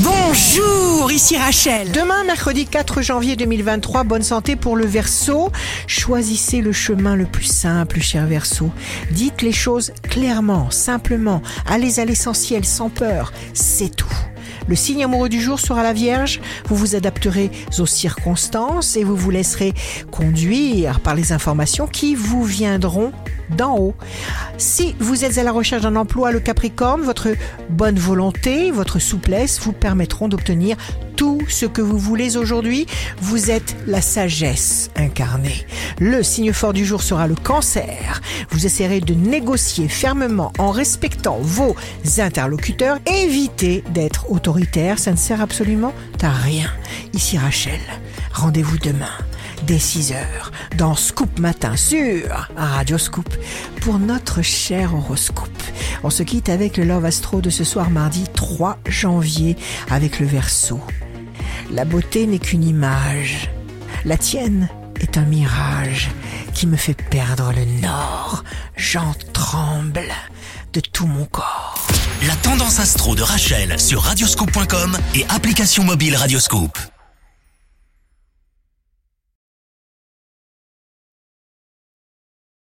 Bonjour, ici Rachel. Demain, mercredi 4 janvier 2023, bonne santé pour le Verseau. Choisissez le chemin le plus simple, cher Verseau. Dites les choses clairement, simplement. Allez à l'essentiel, sans peur. C'est tout. Le signe amoureux du jour sera la Vierge. Vous vous adapterez aux circonstances et vous vous laisserez conduire par les informations qui vous viendront d'en haut. Si vous êtes à la recherche d'un emploi, le Capricorne, votre bonne volonté, votre souplesse vous permettront d'obtenir tout ce que vous voulez aujourd'hui. Vous êtes la sagesse incarnée. Le signe fort du jour sera le cancer. Vous essaierez de négocier fermement en respectant vos interlocuteurs. Évitez d'être autoritaire, ça ne sert absolument à rien. Ici Rachel, rendez-vous demain dès 6 heures dans Scoop Matin sur Radio Scoop pour notre cher horoscope. On se quitte avec le Love Astro de ce soir mardi 3 janvier avec le Verseau. La beauté n'est qu'une image. La tienne est un mirage qui me fait perdre le nord. J'en tremble de tout mon corps. La tendance astro de Rachel sur radioscope.com et application mobile Radioscope.